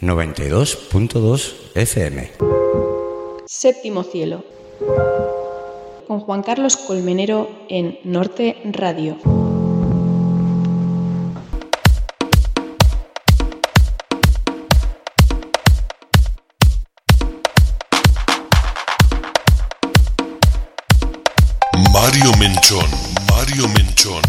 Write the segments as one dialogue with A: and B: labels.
A: 92.2 FM.
B: Séptimo cielo. Con Juan Carlos Colmenero en Norte Radio.
C: Mario Menchón, Mario Menchón,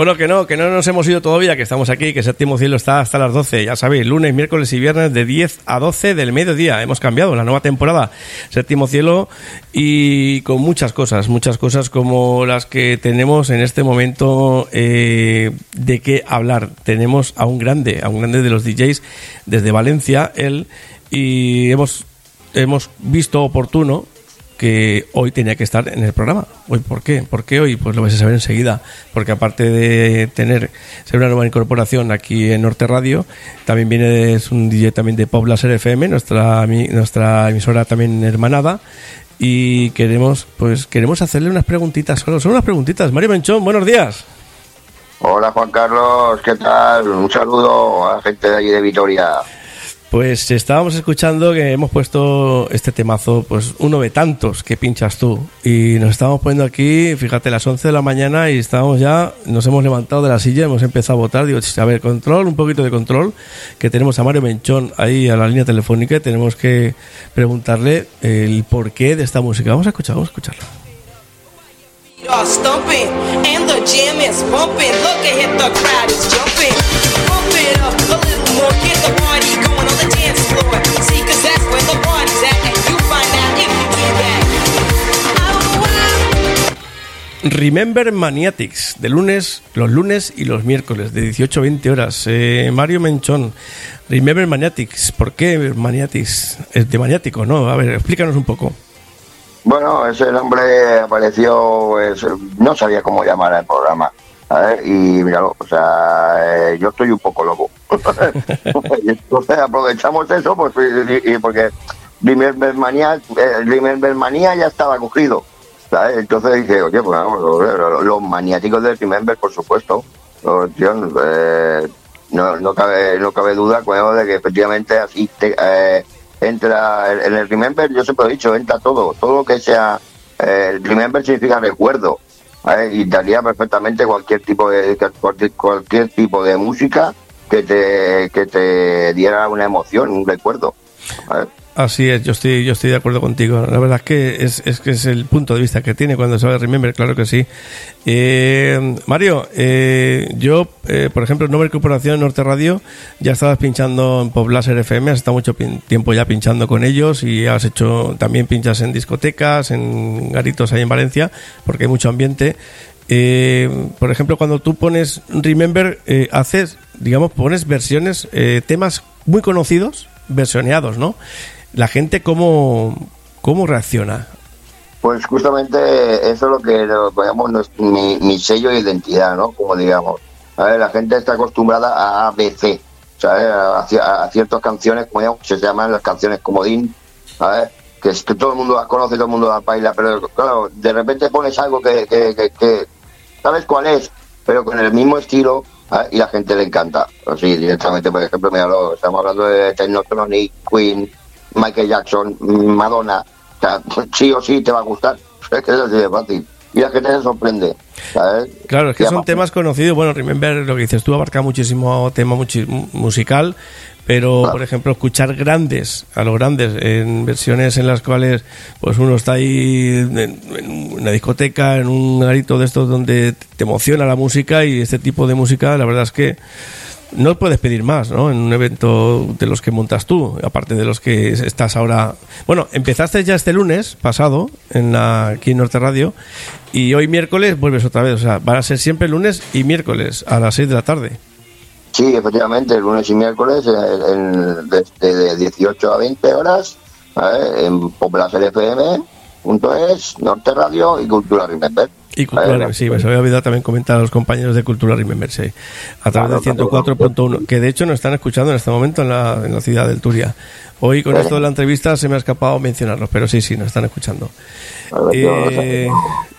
D: Bueno, que no, que no nos hemos ido todavía, que estamos aquí, que Séptimo Cielo está hasta las 12, ya sabéis, lunes, miércoles y viernes de 10 a 12 del mediodía. Hemos cambiado la nueva temporada, Séptimo Cielo, y con muchas cosas, muchas cosas como las que tenemos en este momento eh, de qué hablar. Tenemos a un grande, a un grande de los DJs desde Valencia, él, y hemos, hemos visto oportuno que hoy tenía que estar en el programa. Hoy, ¿por qué? ¿Por qué hoy? Pues lo vais a saber enseguida, porque aparte de tener ser una nueva incorporación aquí en Norte Radio, también viene es un DJ también de Pop Laser FM, nuestra nuestra emisora también hermanada y queremos pues queremos hacerle unas preguntitas, solo son unas preguntitas. Mario Menchón, buenos días.
E: Hola Juan Carlos, ¿qué tal? Un saludo a la gente de allí de Vitoria.
D: Pues estábamos escuchando que hemos puesto este temazo, pues uno de tantos que pinchas tú. Y nos estábamos poniendo aquí, fíjate, las 11 de la mañana y estábamos ya, nos hemos levantado de la silla, hemos empezado a votar. Digo, a ver, control, un poquito de control, que tenemos a Mario Menchón ahí a la línea telefónica y tenemos que preguntarle el porqué de esta música. Vamos a escuchar, vamos a escucharla. Remember Maniatics, de lunes, los lunes y los miércoles, de 18 a 20 horas. Eh, Mario Menchón, Remember Maniatics, ¿por qué Maniatics? Es de maniático, ¿no? A ver, explícanos un poco.
E: Bueno, ese nombre apareció, no sabía cómo llamar al programa. ¿sabes? Y míralo, o sea, eh, yo estoy un poco loco. Entonces aprovechamos eso pues, y, porque Remember Manía, eh, ya estaba cogido. Entonces dije, oye, pues los, los maniáticos de Remember, por supuesto. Eh, no, no, cabe, no cabe duda bueno, de que efectivamente así te, eh, entra en el Remember, yo siempre he dicho, entra todo, todo lo que sea, eh, Remember significa recuerdo, y daría perfectamente cualquier tipo de cualquier tipo de música que te, que te diera una emoción, un recuerdo.
D: Así es, yo estoy, yo estoy de acuerdo contigo. La verdad es que es, es que es el punto de vista que tiene cuando de Remember, claro que sí. Eh, Mario, eh, yo, eh, por ejemplo, en Nueva Corporación Norte Radio, ya estabas pinchando en Pop FM, has estado mucho tiempo ya pinchando con ellos y has hecho también pinchas en discotecas, en garitos ahí en Valencia, porque hay mucho ambiente. Eh, por ejemplo, cuando tú pones Remember, eh, haces, digamos, pones versiones, eh, temas muy conocidos, versioneados, ¿no? La gente, ¿cómo, cómo reacciona?
E: Pues justamente eso es lo que llamamos mi, sello de identidad, ¿no? Como digamos. A ver, la gente está acostumbrada a ABC, ¿sabes? A, ci- a ciertas canciones, como digamos, se llaman las canciones comodín, ¿sabes? Que, es que todo el mundo las conoce, todo el mundo las baila, pero claro, de repente pones algo que sabes cuál es, pero con el mismo estilo ¿sabes? y la gente le encanta. Así directamente, por ejemplo, mira, estamos hablando de Technotronic, Queen, Michael Jackson, Madonna. O sea, sí o sí te va a gustar. Es que es así de fácil. Y la gente se sorprende. ¿sabes?
D: Claro, es que son temas conocidos. Bueno, Remember, lo que dices tú, abarca muchísimo tema musical, pero,
E: Ah.
D: por ejemplo, escuchar grandes, a los grandes, en versiones en las cuales pues uno está ahí en, en una discoteca, en un garito de estos donde te emociona la música y este tipo de música, la verdad es que no puedes pedir más, ¿no? En un evento de los que montas tú, aparte de los que estás ahora. Bueno, empezaste ya este lunes pasado en la, aquí en Norte Radio y hoy miércoles vuelves otra vez. O sea, van a ser siempre lunes y miércoles a las 6 de la tarde.
E: Sí, efectivamente, lunes y miércoles eh, desde de 18 a 20 horas en Poblacer FM norte.es, Norte Radio y Cultura Remember.
D: Y Cultura, sí, me se había olvidado también comentar a los compañeros de Cultura Remember, sí, a través del 104.1, que de hecho nos están escuchando en este momento en la, en la ciudad del Turia. Hoy con esto de la entrevista se me ha escapado mencionarlos, pero sí, sí, nos están escuchando. Eh,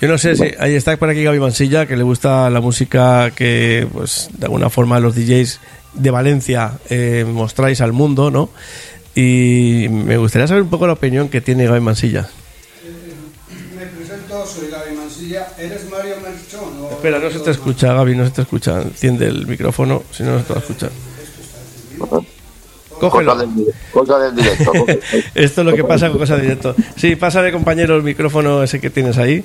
D: yo no sé si ahí está por aquí Gaby Mansilla, que le gusta la música que, pues, de alguna forma los DJs de Valencia eh, mostráis al mundo, ¿no? Y me gustaría saber un poco la opinión que tiene Gaby Mansilla.
A: Soy Gaby Mansilla. ¿Eres Mario Merchón? o-
D: Espera, no se te escucha, Gaby, no se te escucha. Enciende el micrófono, si no, no se te va a escuchar. Cógelo.
E: Cosa del, cosa del directo.
D: Esto es lo que pasa con cosas de directo. Sí, pásale, compañero, el micrófono ese que tienes ahí.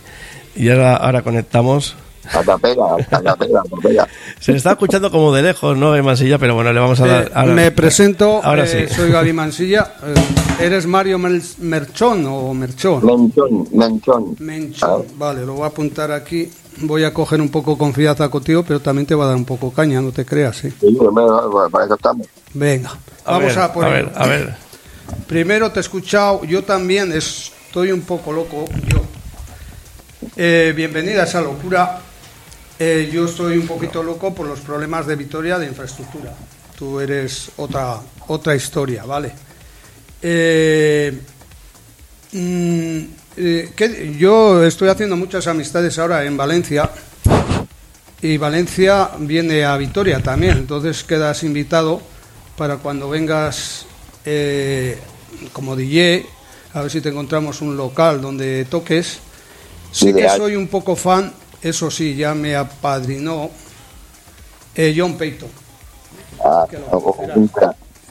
D: Y ahora, ahora conectamos.
E: A capela, a capela, a capela.
D: Se le está escuchando como de lejos, ¿no, Mansilla? Pero bueno, le vamos a dar...
A: Eh,
D: ahora-
A: me presento,
D: Ahora
A: eh,
D: sí.
A: soy Gaby Mansilla. Eh, ¿Eres Mario Mel- Merchón o Merchón?
E: Menchón, menchón.
A: Menchón. Vale, lo voy a apuntar aquí. Voy a coger un poco confianza contigo, pero también te va a dar un poco caña, no te creas, ¿sí?
E: Sí, para eso estamos.
A: Venga,
D: A
A: vamos
D: ver,
A: a por
D: a ver, a ver.
A: Primero te he escuchado, yo también estoy un poco loco, yo. Eh, bienvenida a esa locura. Eh, yo estoy un poquito loco por los problemas de Vitoria de infraestructura. Tú eres otra, otra historia, ¿vale? Eh, mm, eh, que- yo estoy haciendo muchas amistades ahora en Valencia y Valencia viene a Vitoria también, entonces quedas invitado para cuando vengas como DJ, a ver si te encontramos un local donde toques. Sí que soy un poco fan, eso sí, ya me apadrinó eh, John Payton.
E: Ah.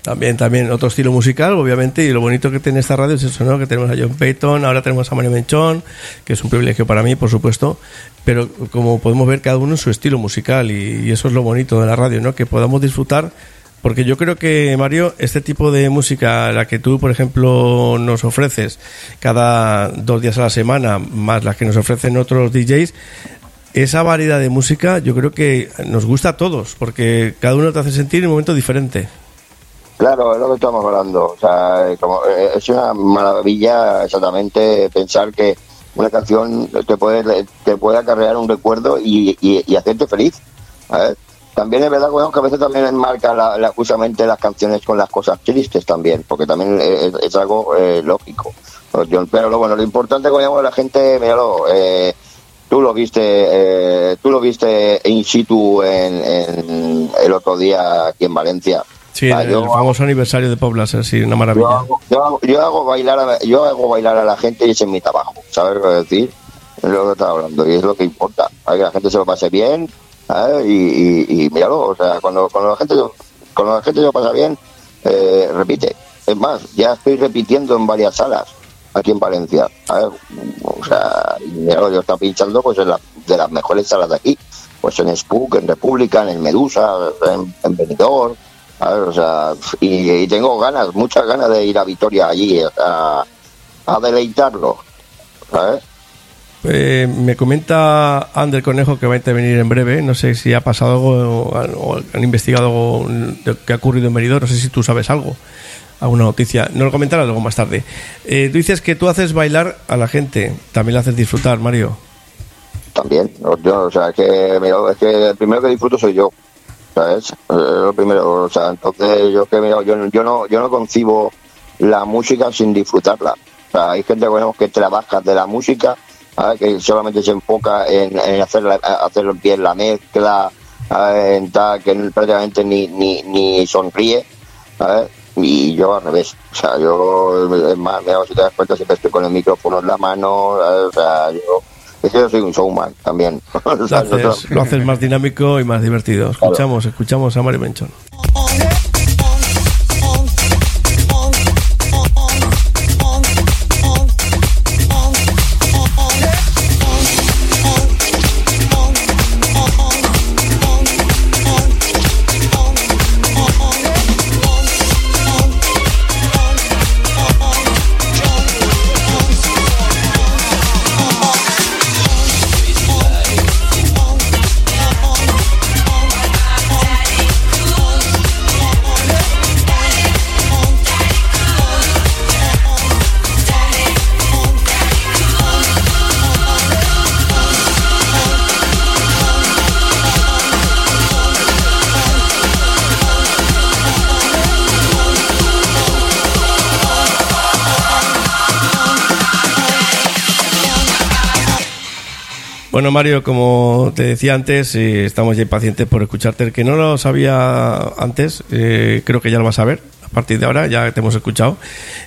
D: También, también otro estilo musical, obviamente, y lo bonito que tiene esta radio es eso, ¿no? Que tenemos a John Payton, ahora tenemos a Mario Menchón, que es un privilegio para mí, por supuesto, pero como podemos ver cada uno en su estilo musical y, y eso es lo bonito de la radio, ¿no? Que podamos disfrutar, porque yo creo que, Mario, este tipo de música, la que tú, por ejemplo, nos ofreces cada dos días a la semana, más las que nos ofrecen otros DJs, esa variedad de música yo creo que nos gusta a todos, porque cada uno te hace sentir en un momento diferente.
E: Claro, es lo que estamos hablando. O sea, como, eh, es una maravilla exactamente pensar que una canción te puede, te puede acarrear un recuerdo y, hacerte feliz. ¿sabes? También es verdad bueno, que a veces también enmarca la, la- justamente las canciones con las cosas tristes también, porque también es, algo eh, lógico. Pero bueno, lo importante como la gente, míralo, eh, tú lo viste, eh, tú lo viste in situ en, en el otro día aquí en Valencia.
D: Sí,
E: Ah,
D: el,
E: yo-
D: famoso aniversario de Pop Laser, sí, una
E: yo
D: maravilla.
E: hago, yo, hago, yo hago bailar a, yo hago bailar a la gente y ese es mi trabajo, ¿sabes lo que decir? Es lo que estaba hablando y es lo que importa, ¿sabes? que la gente se lo pase bien ¿sabes? y, y, y míralo, o sea, cuando, cuando la gente cuando la gente se lo pasa bien, eh, repite. Es más, ya estoy repitiendo en varias salas aquí en Valencia, ¿sabes? O sea, yo estoy pinchando pues en la, de las mejores salas de aquí, pues en Spook, en República, en Medusa, en, en Benidorm. O sea, y, tengo ganas, muchas ganas de ir a Vitoria allí a, a deleitarlo.
D: Eh, me comenta Ander Conejo que va a intervenir en breve. No sé si ha pasado algo o, han investigado algo que ha ocurrido en Benidorm. No sé si tú sabes algo, alguna noticia. No lo comentarás luego más tarde. Eh, tú dices que tú haces bailar a la gente, también la haces disfrutar, Mario.
E: también. o sea, que, mira, es que el primero que disfruto soy yo, ¿sabes? Eh, lo primero, o sea, entonces yo que mira, yo, yo no yo no concibo la música sin disfrutarla. O sea, hay gente que trabaja de la música, que solamente se enfoca en, en hacer, la- hacer la mezcla, en tal, que prácticamente ni, ni, ni sonríe, ¿sabes? Y yo al revés, o sea, yo, es más, si te das cuenta, siempre estoy con el micrófono en la mano, ¿sabes? o sea, yo, es que yo soy un showman también.
D: Haces, lo haces más dinámico y más divertido. Escuchamos, escuchamos a Mario Menchón. Bueno, Mario, como te decía antes, eh, estamos ya impacientes por escucharte. El que no lo sabía antes, eh, creo que ya lo vas a ver. A partir de ahora ya te hemos escuchado.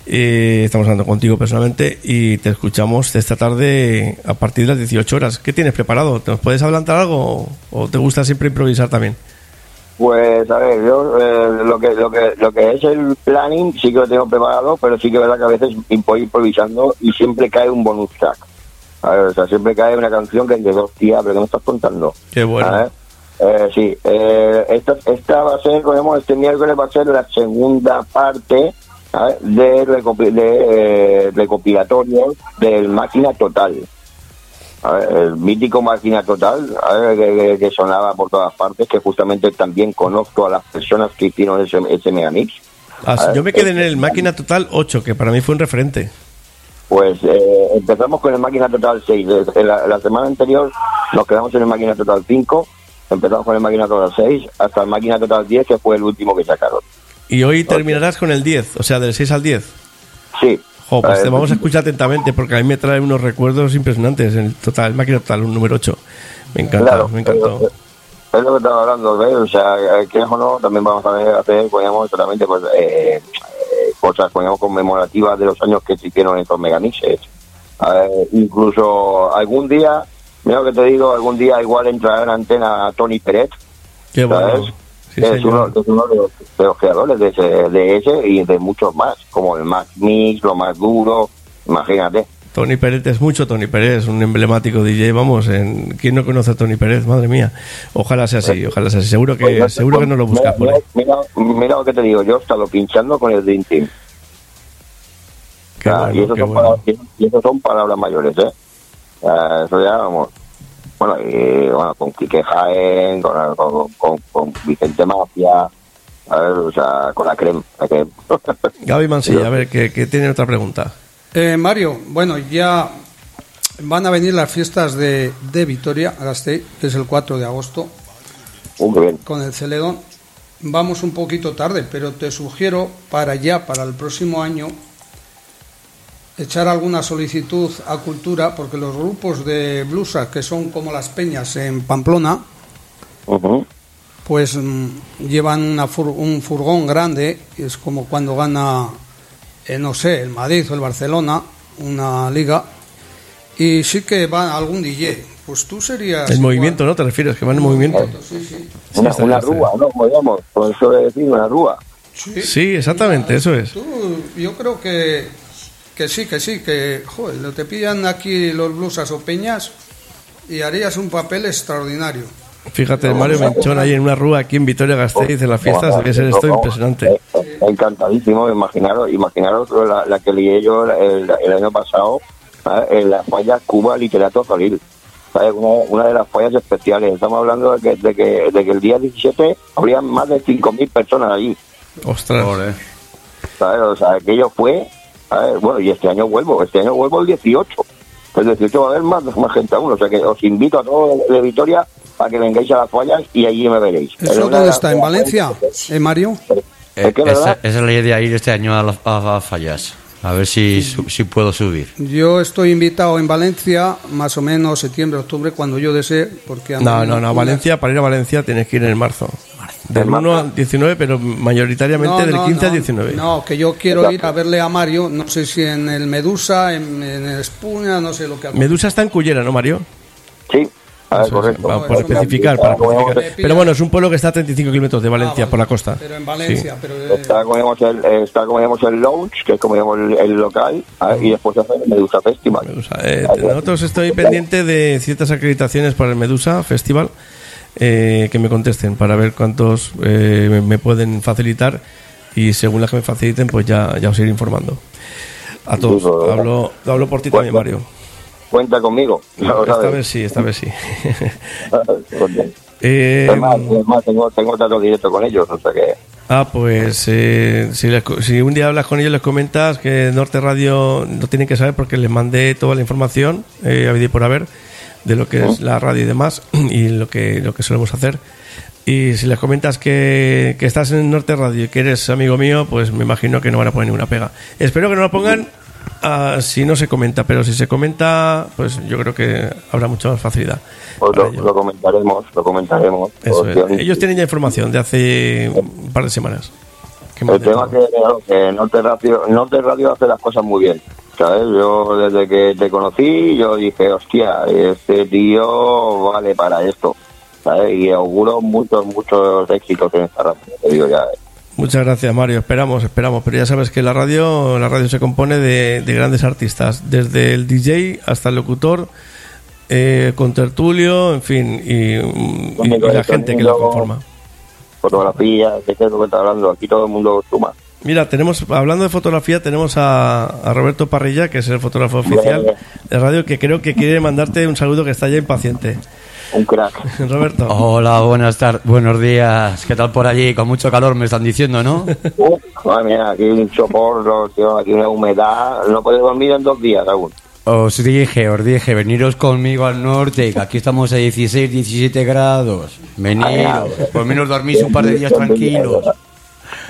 D: Eh, estamos hablando contigo personalmente y te escuchamos esta tarde a partir de las 18 horas. ¿Qué tienes preparado? ¿Nos puedes adelantar algo o te gusta siempre improvisar también?
E: Pues a ver, yo eh, lo que lo que lo que es el planning sí que lo tengo preparado, pero sí que es verdad que a veces voy improvisando y siempre cae un bonus track. A ver, o sea, siempre cae una canción que de dos tías, pero ¿qué me estás contando?
D: Qué bueno.
E: Eh, sí, eh, esta, esta va a ser, como este miércoles va a ser la segunda parte ¿sabes? de, recopi- de eh, recopilatorio del Máquina Total. A ver, el mítico Máquina Total, a ver, que, sonaba por todas partes, que justamente también conozco a las personas que hicieron ese, ese megamix.
D: Ah, yo me quedé en el Máquina Total 8, que para mí fue un referente.
E: Pues eh, empezamos con el Máquina Total 6. Desde La, la semana anterior nos quedamos en el Máquina Total 5, empezamos con el Máquina Total 6, hasta el Máquina Total 10, que fue el último que sacaron.
D: Y hoy terminarás con el 10, o sea, del 6 al 10.
E: Sí.
D: Jo, pues
E: Eh,
D: te vamos a escuchar atentamente porque a mí me trae unos recuerdos impresionantes. El total, Máquina Total, un número 8. Me encanta,
E: Claro,
D: me encantó.
E: Es, es lo que estaba hablando, ¿ves? O sea, eh, quieras o no, también vamos a ver- hacer, poníamos solamente pues, eh, cosas, conmemorativas de los años que se hicieron estos megamixes. Ver, incluso algún día, mira lo que te digo, algún día igual entrará en antena Tony Pérez,
D: Qué bueno.
E: ¿sabes?
D: Sí,
E: es, uno,
D: señor.
E: es uno de los, de los creadores de ese, de ese y de muchos más, como el Max Mix, lo más duro, imagínate.
D: Tony Pérez es mucho Tony Pérez, un emblemático DJ. Vamos, en... ¿quién no conoce a Tony Pérez? Madre mía. Ojalá sea así, ojalá sea así. Seguro que,
E: Pues,
D: seguro que no lo buscas por
E: mira, mira, mira lo que te digo, yo he estado pinchando con el Dream Team.
D: Qué
E: Ah, y, eso
D: qué
E: son
D: bueno.
E: palabras, y eso son palabras mayores, ¿eh? Ah, eso ya, vamos. Bueno, y, bueno con Quique Jaén, con, con, con, con Vicente Mafia, a ver, o sea, con la crema. La crema.
D: Gaby Mansilla, a ver, que, que tiene otra pregunta.
A: Eh, Mario, bueno, ya van a venir las fiestas de, de Vitoria, Gasteiz, que es el 4 de agosto, con el Celedón. Vamos un poquito tarde, pero te sugiero para ya, para el próximo año, echar alguna solicitud a Cultura, porque los grupos de blusas, que son como las peñas en Pamplona, pues mm, llevan una fur- un furgón grande, es como cuando gana, eh, no sé, el Madrid o el Barcelona, una liga, y sí que va algún DJ. Pues tú serías...
D: El
A: igual.
D: movimiento, ¿no? ¿Te refieres? Que van en movimiento.
A: Sí, sí.
E: Una, rúa, ¿no? Como digamos, por eso de decir una rúa.
A: Sí,
D: Sí, exactamente, eso es.
A: Tú, yo creo que, que sí, que sí, que joder, lo te pillan aquí los blusas o peñas y harías un papel extraordinario.
D: Fíjate, Mario Menchón ahí en una rúa aquí en Vitoria Gasteiz en la fiesta, debe ser esto impresionante.
E: Encantadísimo, imaginaros, imaginaros la, la que lié yo el, el año pasado ¿sabes? en la falla Cuba Literato. ¿sabes? Una, una de las fallas especiales. Estamos hablando de que, de que, de que el día 17 habría más de 5.000 personas allí.
D: Ostras.
E: ¿sabes? O sea, aquello fue. ¿sabes? Bueno, y este año vuelvo, este año vuelvo el 18. El 18 va a haber más, más gente aún. O sea que os invito a todos de, de Vitoria para que vengáis a las fallas y allí me veréis. Es
A: ¿Eso dónde está? ¿En Valencia? ¿Eh, Mario?
E: Es que,
F: Eh, esa, esa es la idea ir este año a, las- a- a fallas. A ver si, su- si puedo subir.
A: Yo estoy invitado en Valencia, más o menos septiembre, octubre, cuando yo desee, porque...
D: No, no, no, Valencia, para ir a Valencia tienes que ir en marzo. Del 1 al 19, pero mayoritariamente
A: No,
D: del
A: no,
D: 15 al
A: no,
D: 19.
A: No, que yo quiero ir a verle a Mario, no sé si en el Medusa, en, en el no sé lo que...
D: Medusa está en Cullera, ¿no, Mario?
E: Sí, a ver,
D: Eso es,
E: correcto.
D: va- por
A: eso
D: especificar, para especificar. Pero bueno, es un pueblo que está a 35 kilómetros de Valencia,
A: Ah, vale.
D: por la costa.
A: Pero en Valencia, pero... eh,
E: Está como digamos el, está como digamos el lounge, que es como digamos el, el local, a ver, y después se hace el Medusa Festival.
D: Medusa. Eh, nosotros estoy pendiente de ciertas acreditaciones para el Medusa Festival eh, que me contesten para ver cuántos eh, me- pueden facilitar y según las que me faciliten pues ya, ya os iré informando. A todos. Hablo, hablo por ti también, Mario.
E: Cuenta conmigo.
D: Esta
E: sabes.
D: vez sí, esta vez sí.
E: Porque-
D: Eh,
E: es más, es más, tengo, tengo directo con ellos, o sea que
D: Ah, pues eh, si, les co- si un día hablas con ellos, les comentas que Norte Radio no tienen que saber porque les mandé toda la información, eh, a por haber, de lo que es la radio y demás, y lo que, lo que solemos hacer. Y si les comentas que, que estás en Norte Radio y que eres amigo mío, pues me imagino que no van a poner ninguna pega. Espero que no la pongan ah, si no se comenta, pero si se comenta, pues yo creo que habrá mucha más facilidad.
E: Pues lo, comentaremos, lo comentaremos.
D: Eso es.
E: Porque
D: Ellos tienen ya información de hace un par de semanas.
E: El tema que, que Norte Radio, Norte Radio hace las cosas muy bien. ¿Sabes? Yo desde que te conocí, yo dije, hostia, este tío vale para esto. ¿Sabes? Y auguro muchos, muchos éxitos en esta radio. Te digo ya. eh.
D: Muchas gracias, Mario. Esperamos, esperamos. Pero ya sabes que la radio, la radio se compone de, de grandes artistas, desde el DJ hasta el locutor, eh, con tertulio, en fin, y, y- y la gente que lo conforma.
E: Fotografía, ¿de qué es lo que está hablando? Aquí todo el mundo suma.
D: Mira, tenemos, hablando de fotografía, tenemos a, a Roberto Parrilla, que es el fotógrafo oficial de radio, que creo que quiere mandarte un saludo que está ya impaciente.
E: Un crack.
D: Roberto.
F: Hola, buenas tardes, buenos días. ¿Qué tal por allí? Con mucho calor me están diciendo, ¿no?
E: Uf, madre mía, aquí un soporro, tío, aquí una humedad. No puedes dormir en dos días aún.
F: Os dije, os dije, veniros conmigo al norte, que aquí estamos a 16, 17 grados. Veniros, por menos dormís un par de días tranquilos.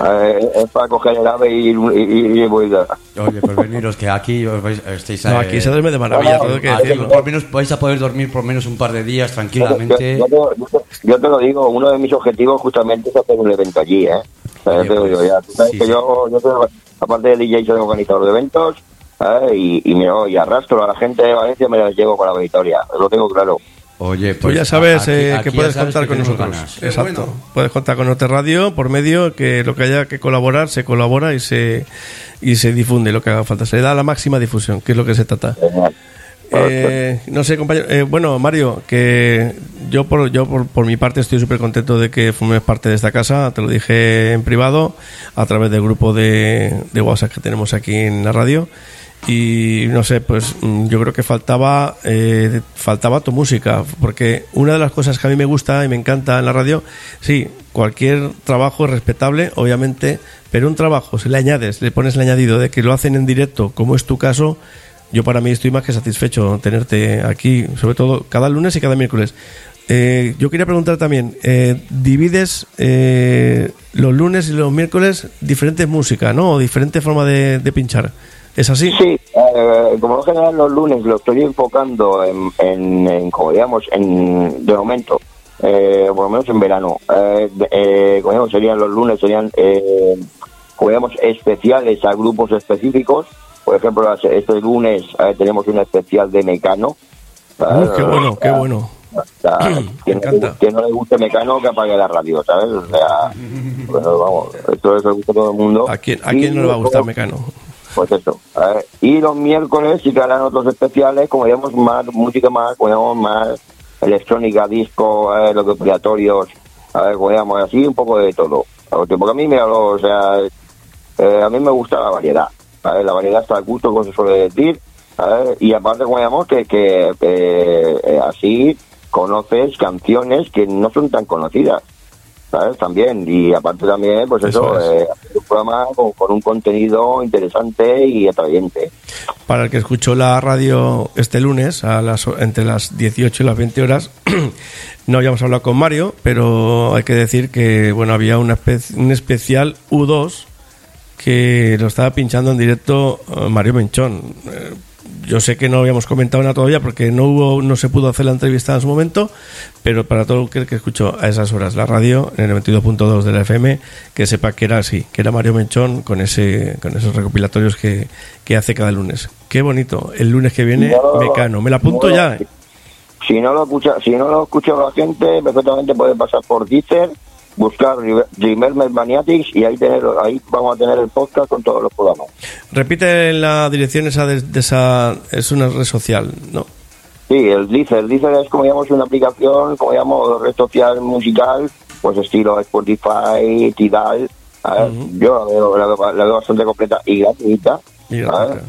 E: Eh, es para coger el ave y ir y, y- y vuelta.
F: Oye, pues veniros, que aquí os vais- estáis...
D: No,
F: eh,
D: aquí se duerme de maravilla, todo hay que
F: aquí
D: decirlo.
F: por menos vais a poder dormir por menos un par de días tranquilamente.
E: yo te, yo te- yo te lo digo, uno de mis objetivos justamente es hacer un evento allí, ¿eh? O sea, yo
F: Oye,
E: te lo digo ya. Tú sabes
F: sí,
E: que
F: sí.
E: yo, yo soy, aparte de DJ, soy organizador de eventos, ¿eh? Y, y, mira, y arrastro a la gente de Valencia, me la llevo para la victoria. Lo tengo claro.
F: Oye,
D: Tú
F: pues
D: ya sabes
F: aquí-
D: eh,
F: aquí
D: que puedes
F: sabes
D: contar
F: que
D: con nosotros.
F: ganas.
D: Exacto.
A: bueno.
D: Puedes contar con Norte Radio por medio que lo que haya que colaborar se colabora y se y se difunde lo que haga falta. Se le da la máxima difusión, que es lo que se trata. Eh, no sé, compañero. eh, bueno, Mario, que yo por yo por, por mi parte estoy súper contento de que formes parte de esta casa. Te lo dije en privado a través del grupo de, de WhatsApp que tenemos aquí en la radio. Y no sé, pues mm, yo creo que faltaba eh, faltaba tu música, porque una de las cosas que a mí me gusta y me encanta en la radio, sí, cualquier trabajo es respetable, obviamente, pero un trabajo, si le añades, le pones el añadido de que lo hacen en directo, como es tu caso, yo para mí estoy más que satisfecho tenerte aquí, sobre todo cada lunes y cada miércoles. Eh, yo quería preguntar también, eh, ¿divides eh, los lunes y los miércoles diferentes música, ¿no? O diferente forma de, de pinchar? ¿Es así?
E: Sí, eh, como en general los lunes lo estoy enfocando en, en, en, como digamos, en, de momento, eh, por lo menos en verano. Eh, eh, como digamos, serían los lunes, serían, eh, como digamos, especiales a grupos específicos. Por ejemplo, este lunes eh, tenemos un especial de Mecano.
D: Uy, qué bueno, qué bueno.
E: O sea, quien,
D: encanta.
E: quien no le guste Mecano, que apague la radio, ¿sabes? O sea, bueno, vamos, esto le gusta todo el mundo.
D: ¿A quién, a quién no le va a gustar Mecano?
E: Pues eso. a ver, Y los miércoles sí que harán otros especiales, como digamos, más música más, como digamos, más electrónica, disco, eh, los obligatorios, a ver, como digamos, así un poco de todo. Porque a mí, o sea, eh, a mí me gusta la variedad. a ver, La variedad está al gusto, como se suele decir. a ver, Y aparte, como digamos, que, que eh, eh, así conoces canciones que no son tan conocidas. ¿sabes? También, y aparte también, pues eso,
D: Eso es.
E: eh, programa con, un contenido interesante y atrayente.
D: Para el que escuchó la radio este lunes, a las, entre las 18 y las 20 horas, no habíamos hablado con Mario, pero hay que decir que bueno había una espe- un especial U2 que lo estaba pinchando en directo eh, Mario Menchón. Yo sé que no habíamos comentado nada todavía porque no hubo, no se pudo hacer la entrevista en su momento, pero para todo el que, que escuchó a esas horas la radio en el 92.2 de la FM, que sepa que era así, que era Mario Menchón con ese, con esos recopilatorios que, que hace cada lunes. Qué bonito. El lunes que viene,
E: No,
D: Mecano. Me la apunto
E: no,
D: ya. ¿eh?
E: Si no lo escucha, si no lo escucha la gente, perfectamente puede pasar por Deezer, buscar Dreamer Maniatics y ahí tener, ahí vamos a tener el podcast con todos los programas.
D: Repite la dirección esa de, de esa, es una red social, ¿no?
E: Sí, el Deezer, Deezer es como digamos una aplicación, como digamos red social musical, pues estilo Spotify, Tidal. a ver, Yo la veo, la, veo, la veo bastante completa y gratuita.
D: Y
E: a ver,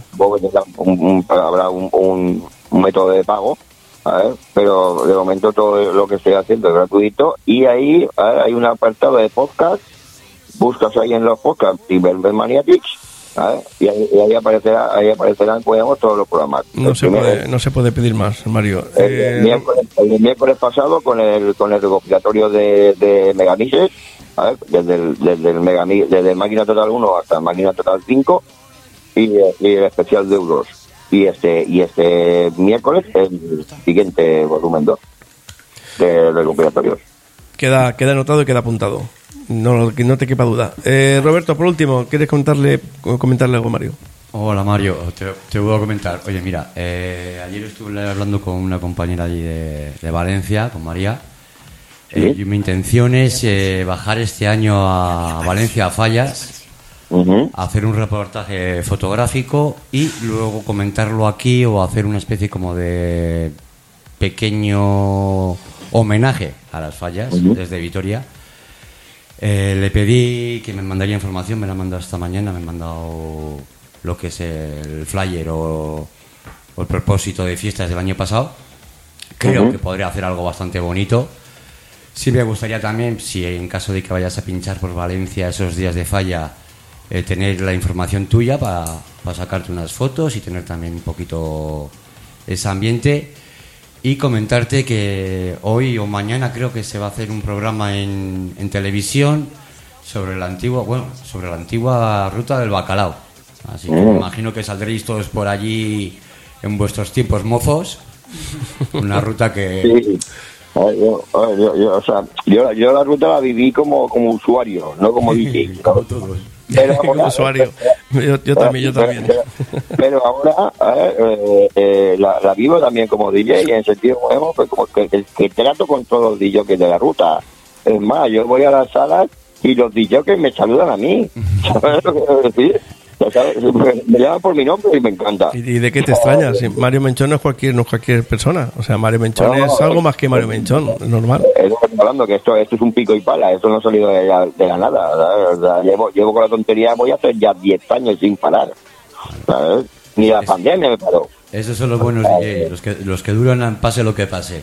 E: un- un- habrá un método de pago, a ver, pero de momento todo lo que estoy haciendo es gratuito y ahí hay un apartado de podcast, buscas ahí en los podcasts y Velvet Maniatics, a ver, y ahí, y ahí aparecerá, ahí aparecerán digamos, todos los programas.
D: No
E: El
D: se,
E: primer-
D: puede, no se puede pedir más, Mario.
E: el,
D: Eh,
E: miércoles, el miércoles pasado con el con el recopilatorio de, de Megamixes, a ver, desde el, desde el Megami- desde Máquina Total 1 hasta Máquina Total 5, y, y el especial de euros. Y este y este miércoles el siguiente volumen 2 de recopilatorios.
D: Queda, queda anotado y queda apuntado. No, no te quepa duda. Eh, Roberto, por último, ¿quieres comentarle, comentarle algo, Mario?
F: Hola Mario, te, te voy a comentar. Oye, mira, eh, ayer estuve hablando con una compañera allí de, de Valencia, con María. Eh, y mi intención es eh, bajar este año a Valencia a Fallas, Hacer un reportaje fotográfico y luego comentarlo aquí o hacer una especie como de pequeño homenaje a las fallas desde Vitoria. Eh, le pedí que me mandaría información, me la ha mandado esta mañana, me ha mandado lo que es el flyer o, o el propósito de fiestas del año pasado. Creo que podría hacer algo bastante bonito. Sí me gustaría también, si en caso de que vayas a pinchar por Valencia esos días de falla, eh, tener la información tuya para, para sacarte unas fotos y tener también un poquito ese ambiente. Y comentarte que hoy o mañana creo que se va a hacer un programa en, en televisión sobre la antigua, bueno, sobre la antigua ruta del bacalao. Así que me imagino que saldréis todos por allí en vuestros tiempos mozos. Una ruta que
E: Sí. Yo, yo, yo, o sea, yo, yo la ruta la viví como, como usuario, no como DJ.
F: como todos.
E: Pero
D: Como
E: ahora-
D: usuario. Yo, yo también, yo también.
E: Pero, pero ahora ver, eh, eh, la, la vivo también como DJ, en sentido bueno, pues como que, que- que trato con todos los DJs de la ruta. Es más, yo voy a las salas y los DJs me saludan a mí. ¿Sabes lo que quiero decir? Me, me llaman por mi nombre y me encanta.
D: ¿Y y de qué te extrañas? Si Mario Menchón no es cualquier, no es cualquier persona. O sea, Mario Menchón
E: No,
D: es algo más que Mario Menchón, es normal.
E: Es estoy hablando, que esto, esto es un pico y pala, esto no ha salido de la, de la nada. O sea, llevo, llevo con la tontería, voy a hacer ya 10 años sin parar. ¿sabes? Ni la pandemia me paró.
F: Esos son los buenos DJs, los que, los que duran pase lo que pase.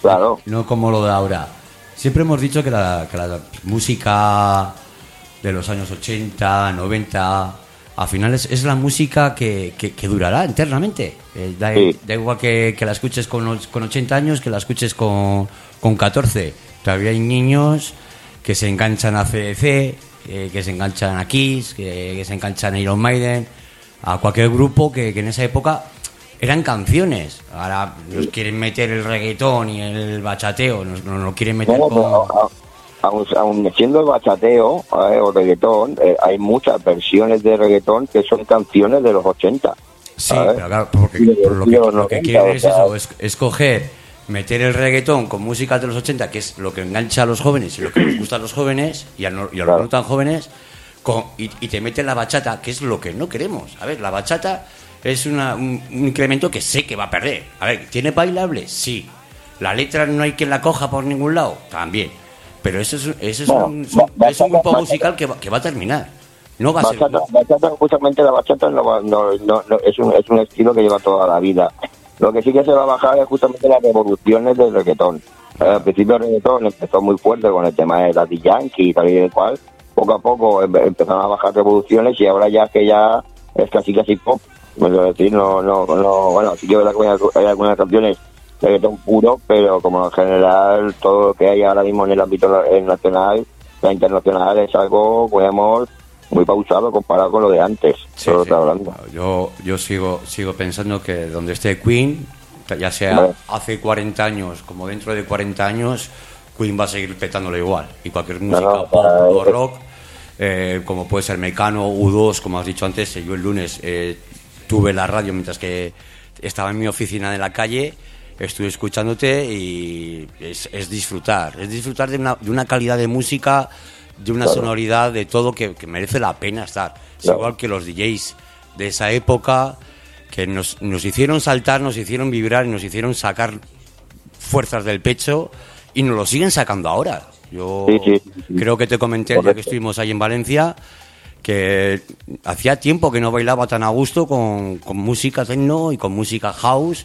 E: Claro.
F: No como lo de ahora. Siempre hemos dicho que la, que la música de los años 80, 90, al final es, es la música que, que- que durará eternamente. Eh, da,
E: Sí.
F: da igual que, que la escuches con, con 80 años que la escuches con, con 14. Todavía hay niños que se enganchan a CDC, eh, que se enganchan a Kiss, que, que se enganchan a Iron Maiden, a cualquier grupo que, que en esa época eran canciones. Ahora nos quieren meter el reggaetón y el bachateo, nos, nos lo quieren meter
E: No,
F: con...
E: aun, aun siendo el bachateo ¿sabes? o reggaetón, eh, hay muchas versiones de reggaetón que son canciones de los 80.
F: Sí, pero claro, porque por lo que, lo que
E: 90,
F: quieren
E: o
F: es eso, es, es coger, meter el reggaetón con música de los 80, que es lo que engancha a los jóvenes y lo que les gusta a los jóvenes y a, no- y a los
E: Claro.
F: no tan jóvenes, con- y, y te mete la bachata, que es lo que no queremos. A ver, la bachata es una- un, un incremento que sé que va a perder. A ver, ¿tiene bailable? Sí. La letra no hay quien la coja por ningún lado, también. Pero eso es, eso es,
E: Bueno,
F: un,
E: ba-
F: es un grupo
E: bachata-
F: musical que va, que va a terminar. No va a ser...
E: Bachata, bachata, justamente la bachata no, no, no- es, un, es un estilo que lleva toda la vida. Lo que sí que se va a bajar es justamente las revoluciones del reggaetón. Eh, al principio el reggaetón empezó muy fuerte con el tema de Daddy Yankee y tal y el cual. Poco a poco em- empezaron a bajar revoluciones y ahora ya que ya es casi casi pop. Es decir, no, no, no, bueno, sí que verdad que hay, algunas canciones reggaetón puro, pero como en general todo lo que hay ahora mismo en el ámbito nacional, la internacional es algo, digamos, muy pausado comparado con lo de antes.
F: Sí, sí.
E: hablando.
F: Yo, yo sigo, sigo pensando que donde esté Queen, ya sea
E: Vale.
F: hace 40 años como dentro de 40 años, Queen va a seguir petándolo igual. Y cualquier música
E: no,
F: pop
E: para-
F: o rock, eh, como puede ser Mecano, U2, como has dicho antes, eh, yo el lunes eh, tuve la radio mientras que estaba en mi oficina de la calle, estuve escuchándote y es, es disfrutar, es disfrutar de una, de una calidad de música, de una sonoridad, de todo que, que merece la pena estar. Es
E: Claro.
F: igual que los DJs de esa época que nos, nos hicieron saltar, nos hicieron vibrar y nos hicieron sacar fuerzas del pecho y nos lo siguen sacando ahora. Yo
E: Sí, sí, sí, sí.
F: creo que te comenté el día que estuvimos ahí en Valencia que hacía tiempo que no bailaba tan a gusto con, con música techno y con música house,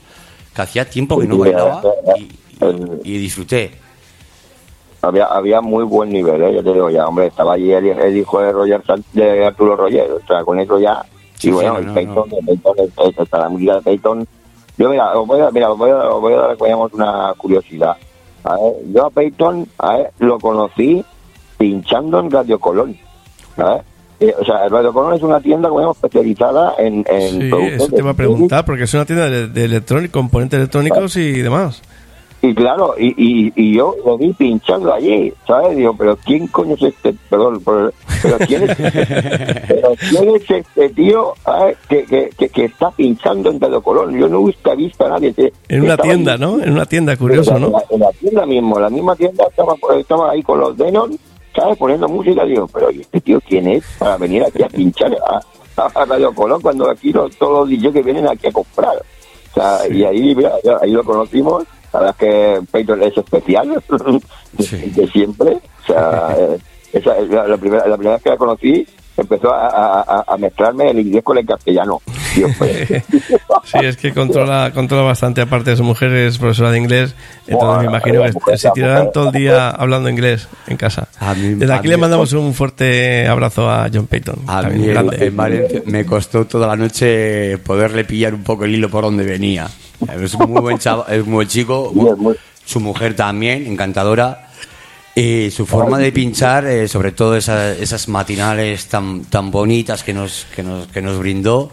F: que hacía tiempo que no bailaba
E: verdad.
F: y, y- y disfruté.
E: Había, había muy buen nivel, ¿eh? yo te digo ya, hombre, estaba allí el, el hijo de Roger de Arturo Roger, o sea, con eso ya,
F: Sí,
E: y bueno,
F: sí,
E: el
F: no,
E: Peyton,
F: no.
E: el Peyton, el- el- hasta la música de Peyton, yo mira, os voy a, mira, os voy a, os voy a dar una curiosidad, a ver, yo a Peyton, a ver, lo conocí pinchando en Radio Colón, ¿sabes? Eh, o sea, el Radio Colón es una tienda como digamos, especializada en, en
D: Sí,
E: productos
D: eso te
E: de
D: iba a preguntar, porque es una tienda de, de electrónicos, componentes electrónicos y demás.
E: Y claro, y, y, y yo lo vi pinchando allí, ¿sabes? Digo, pero ¿quién coño es este? Perdón, pero, pero ¿quién, es, pero ¿quién es este tío. Que, que, que, que está pinchando en Radio Colón? Yo nunca he visto a nadie. que-
D: En una tienda,
E: allí.
D: ¿no? En una tienda, curioso,
E: En la-
D: ¿no?
E: En la, tienda mismo, la misma tienda estaba, estaba ahí con los Denon, ¿sabes? Poniendo música. Digo, pero ¿y este tío quién es para venir aquí a pinchar a, a Radio Colón cuando aquí los, todos los DJs que vienen aquí a comprar? O sea, y ahí, mira, ahí lo conocimos. La verdad es que Peyton es especial,
F: Sí.
E: de siempre. O sea, eh, esa es la, la primera, la primera vez que la conocí, empezó a- a mezclarme el inglés con el castellano. Digo, pues,
D: Sí, es que controla, controla bastante, aparte de su mujer es profesora de inglés, entonces
E: Buah,
D: me imagino
E: la mujer,
D: que se tirarán
E: mujer.
D: todo el día hablando inglés en casa.
F: A mí-
D: Desde
F: a
D: aquí
F: mí-
D: le mandamos un fuerte abrazo a John Payton.
F: A mí en, Valencia me costó toda la noche poderle pillar un poco el hilo por donde venía. Es un muy buen chavo, es un muy buen chico.
E: Muy-
F: Su mujer también, encantadora. Y su forma de pinchar, eh, sobre todo esa- esas matinales tan, tan bonitas que nos, que nos, que nos brindó,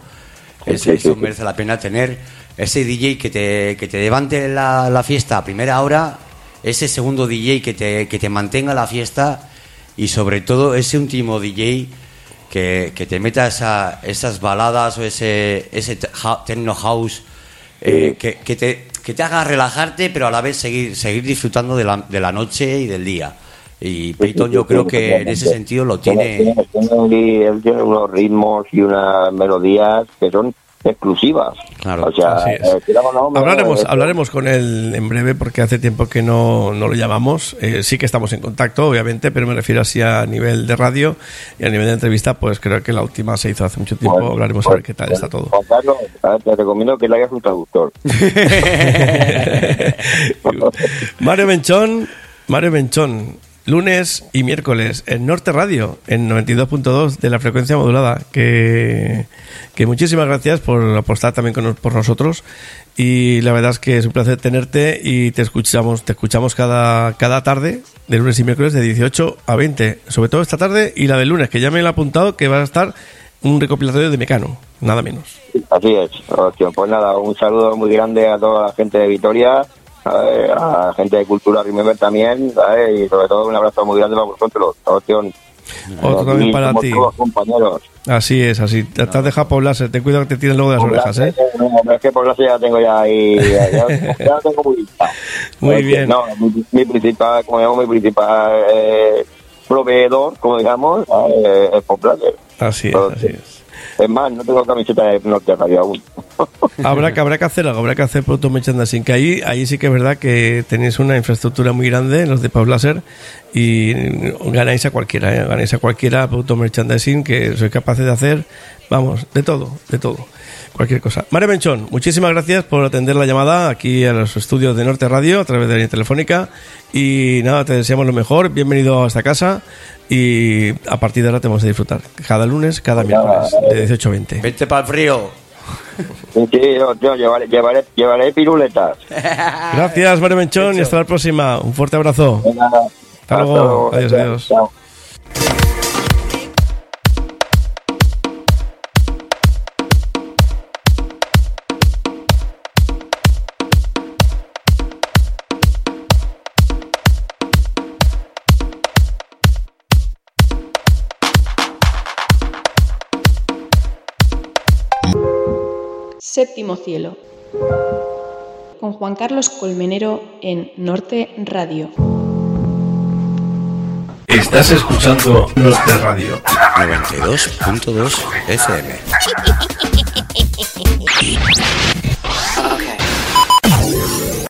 F: es-
E: Sí, sí,
F: eso merece la pena tener. Ese DJ que te, que te levante la, la fiesta a primera hora, ese segundo DJ que te, que te mantenga la fiesta y sobre todo ese último DJ que, que te meta esa, esas baladas o ese, ese techno house eh, que, que te, que te haga relajarte pero a la vez seguir, seguir disfrutando de la, de la noche y del día. Y Peyton yo creo que en ese sentido lo tiene...
E: Tiene, tiene- él tiene unos ritmos y unas melodías que son exclusivas.
F: Claro,
E: o sea,
D: así es.
E: eh,
D: Hablaremos,
E: eh,
D: hablaremos con él en breve porque hace tiempo que no, no lo llamamos. Eh, sí que estamos en contacto, obviamente, pero me refiero así a nivel de radio y a nivel de entrevista, pues creo que la última se hizo hace mucho tiempo.
E: bueno,
D: Hablaremos a
E: pues,
D: ver qué tal está todo.
E: Juan Carlos, te recomiendo que le hagas un traductor.
D: Mario Menchón, Mario Menchón, lunes y miércoles en Norte Radio, en 92.2 de la frecuencia modulada. Que, que muchísimas gracias por apostar también con, por nosotros. Y la verdad es que es un placer tenerte y te escuchamos, te escuchamos cada, cada tarde, de lunes y miércoles, de 18 a 20. Sobre todo esta tarde y la del lunes, que ya me lo he apuntado, que va a estar un recopilatorio de Mecano, nada menos.
E: Así es. Pues nada, un saludo muy grande a toda la gente de Vitoria, ¿sabes? a gente de Cultura Remember también, ¿sabes? y sobre todo un abrazo muy grande para vosotros.
D: Otro también para ti.
E: compañeros.
D: Así es, así. Te has dejado poblarse, ten cuidado que te tienen luego de las orejas, ¿eh?
E: No, es que por la ya tengo ya ahí, ya, ya- tengo muy lista.
D: Muy bien.
E: No, mi, mi principal, como digamos, mi principal eh, proveedor, como digamos, eh, es Poplacer.
D: Así es, así es.
E: Es más, no tengo camiseta de Norte Radio aún.
D: Habrá que, habrá que hacer algo, habrá que hacer producto merchandising. Que ahí, ahí sí que es verdad que tenéis una infraestructura muy grande, los de Pau Láser, y ganáis a cualquiera, ¿eh? ganáis a cualquiera producto merchandising que sois capaces de hacer, vamos, de todo, de todo, cualquier cosa. María Menchón, muchísimas gracias por atender la llamada aquí a los estudios de Norte Radio a través de la línea telefónica. Y nada, te deseamos lo mejor, bienvenido a esta casa. Y a partir de ahora tenemos que disfrutar. Cada lunes, cada miércoles, de 18 a 20.
F: Vente para el frío.
E: Sí, yo, yo llevaré, llevaré, llevaré piruletas.
D: Gracias, Mario Menchón, y hasta la próxima. Un fuerte abrazo. Hasta luego. Adiós, adiós.
E: Chao.
B: Séptimo cielo. Con Juan Carlos Colmenero en Norte Radio.
D: Estás escuchando Norte Radio.
F: 92.2 FM.